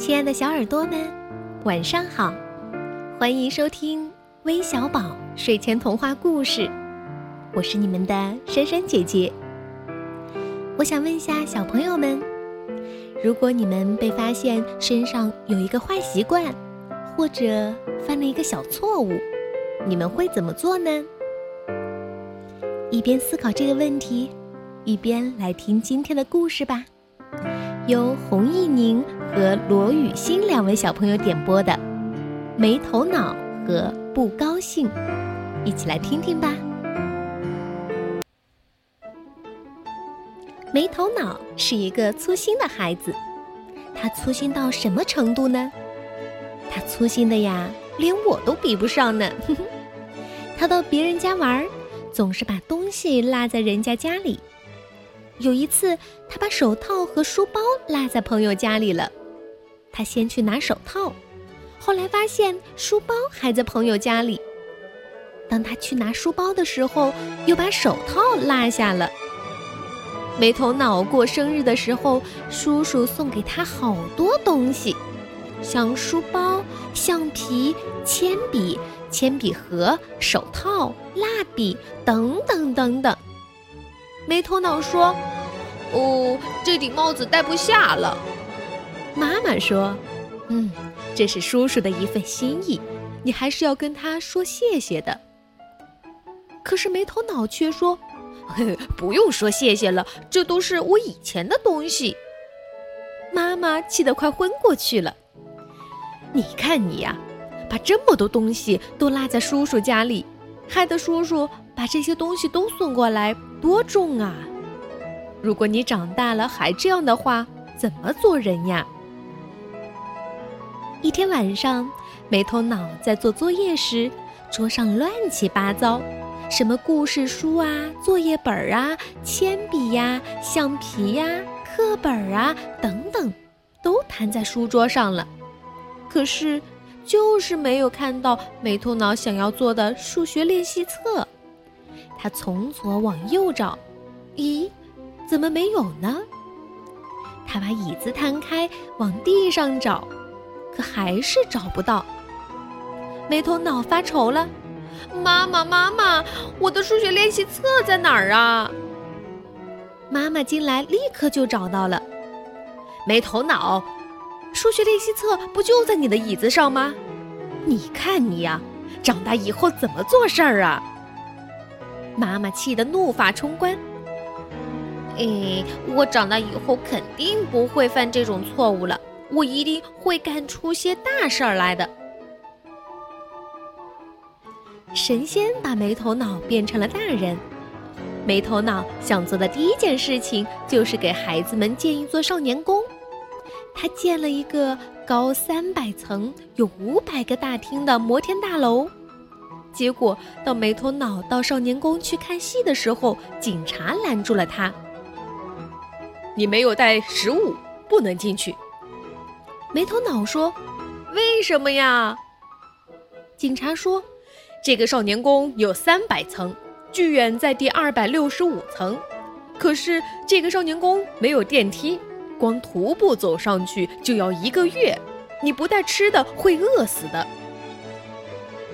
亲爱的小耳朵们，晚上好！欢迎收听微小宝睡前童话故事，我是你们的珊珊姐姐。我想问一下小朋友们，如果你们被发现身上有一个坏习惯，或者犯了一个小错误，你们会怎么做呢？一边思考这个问题，一边来听今天的故事吧。由洪艺宁和罗雨欣两位小朋友点播的《没头脑和不高兴》，一起来听听吧。没头脑是一个粗心的孩子，他粗心到什么程度呢？他粗心的呀，连我都比不上呢。他到别人家玩，总是把东西落在人家家里。有一次，他把手套和书包落在朋友家里了。他先去拿手套，后来发现书包还在朋友家里。当他去拿书包的时候，又把手套落下了。没头脑过生日的时候，叔叔送给他好多东西，像书包、橡皮、铅笔、铅笔盒、手套、蜡笔等等等等。没头脑说：“哦，这顶帽子戴不下了。”妈妈说：“嗯，这是叔叔的一份心意，你还是要跟他说谢谢的。”可是没头脑却说：“ 不用说谢谢了，这都是我以前的东西。”妈妈气得快昏过去了。你看你呀，把这么多东西都落在叔叔家里，害得叔叔把这些东西都送过来。多重啊！如果你长大了还这样的话，怎么做人呀？一天晚上，没头脑在做作业时，桌上乱七八糟，什么故事书啊、作业本啊、铅笔呀、橡皮呀、课本啊等等，都摊在书桌上了。可是，就是没有看到没头脑想要做的数学练习册。他从左往右找，咦，怎么没有呢？他把椅子摊开，往地上找，可还是找不到。没头脑发愁了：“妈妈，妈妈，我的数学练习册在哪儿啊？”妈妈进来，立刻就找到了。没头脑，数学练习册不就在你的椅子上吗？你看你呀，长大以后怎么做事儿啊？妈妈气得怒发冲冠。哎，我长大以后肯定不会犯这种错误了，我一定会干出些大事儿来的。神仙把没头脑变成了大人，没头脑想做的第一件事情就是给孩子们建一座少年宫。他建了一个高三百层、有五百个大厅的摩天大楼。结果，到没头脑到少年宫去看戏的时候，警察拦住了他。你没有带食物，不能进去。没头脑说：“为什么呀？”警察说：“这个少年宫有三百层，剧院在第二百六十五层，可是这个少年宫没有电梯，光徒步走上去就要一个月，你不带吃的会饿死的。”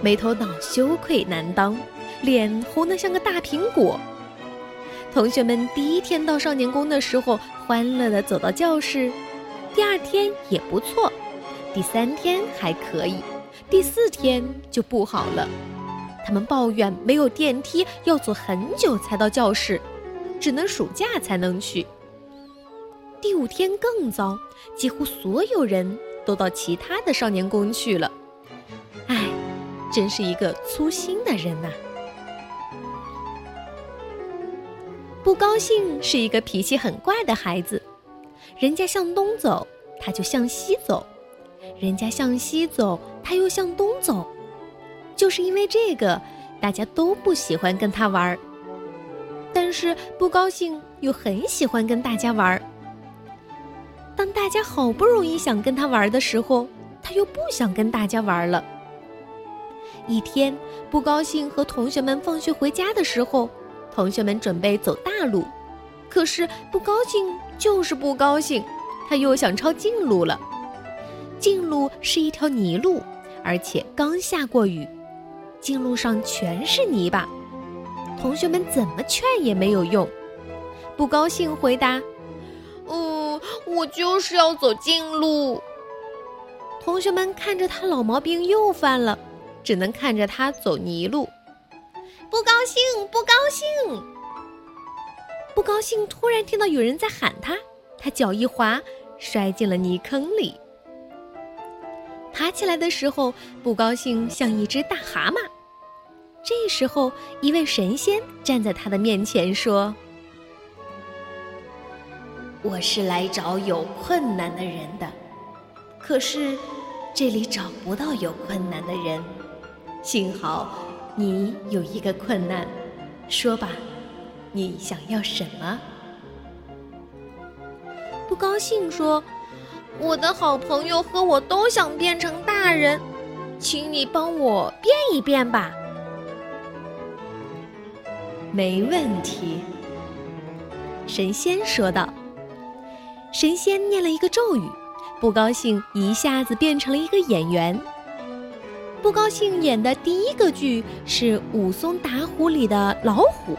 没头脑羞愧难当，脸红得像个大苹果。同学们第一天到少年宫的时候，欢乐地走到教室。第二天也不错，第三天还可以，第四天就不好了。他们抱怨没有电梯，要走很久才到教室，只能暑假才能去。第五天更糟，几乎所有人都到其他的少年宫去了。唉。真是一个粗心的人呐！不高兴是一个脾气很怪的孩子，人家向东走，他就向西走；人家向西走，他又向东走。就是因为这个，大家都不喜欢跟他玩儿。但是不高兴又很喜欢跟大家玩儿。当大家好不容易想跟他玩的时候，他又不想跟大家玩了。一天，不高兴和同学们放学回家的时候，同学们准备走大路，可是不高兴就是不高兴，他又想抄近路了。近路是一条泥路，而且刚下过雨，近路上全是泥巴。同学们怎么劝也没有用。不高兴回答：“嗯，我就是要走近路。”同学们看着他老毛病又犯了，只能看着他走泥路。不高兴，不高兴，不高兴！突然听到有人在喊他，他脚一滑，摔进了泥坑里。爬起来的时候，不高兴像一只大蛤蟆。这时候，一位神仙站在他的面前说：“我是来找有困难的人的，可是这里找不到有困难的人。幸好你有一个困难，说吧，你想要什么？”不高兴说：“我的好朋友和我都想变成大人，请你帮我变一变吧。”没问题，神仙说道。神仙念了一个咒语，不高兴一下子变成了一个演员。不高兴演的第一个剧是《武松打虎》里的老虎，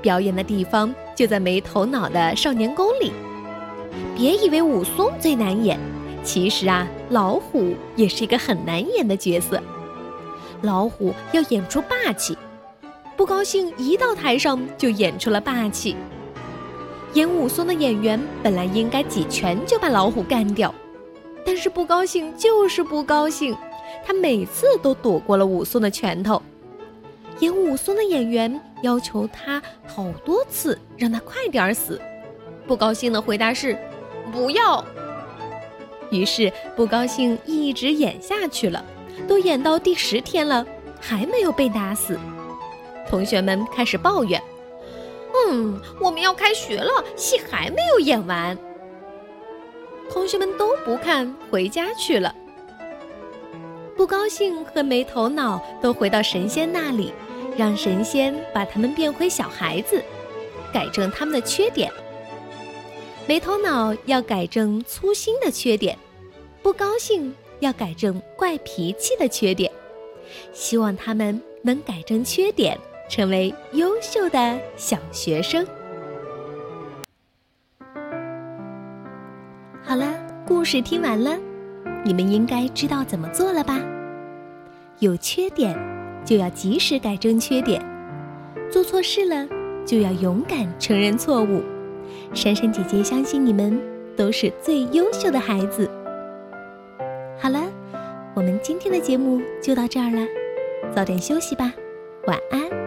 表演的地方就在没头脑的少年宫里。别以为武松最难演，其实啊，老虎也是一个很难演的角色。老虎要演出霸气。不高兴，一到台上就演出了霸气。演武松的演员本来应该几拳就把老虎干掉，但是不高兴就是不高兴，他每次都躲过了武松的拳头。演武松的演员要求他好多次让他快点死，不高兴的回答是不要。于是不高兴一直演下去了，都演到第十天了，还没有被打死。同学们开始抱怨：“嗯，我们要开学了，戏还没有演完。”同学们都不看，回家去了。不高兴和没头脑都回到神仙那里，让神仙把他们变回小孩子，改正他们的缺点。没头脑要改正粗心的缺点，不高兴要改正怪脾气的缺点，希望他们能改正缺点。成为优秀的小学生。好了，故事听完了，你们应该知道怎么做了吧？有缺点就要及时改正缺点，做错事了就要勇敢承认错误。珊珊姐姐相信你们都是最优秀的孩子。好了，我们今天的节目就到这儿了，早点休息吧，晚安。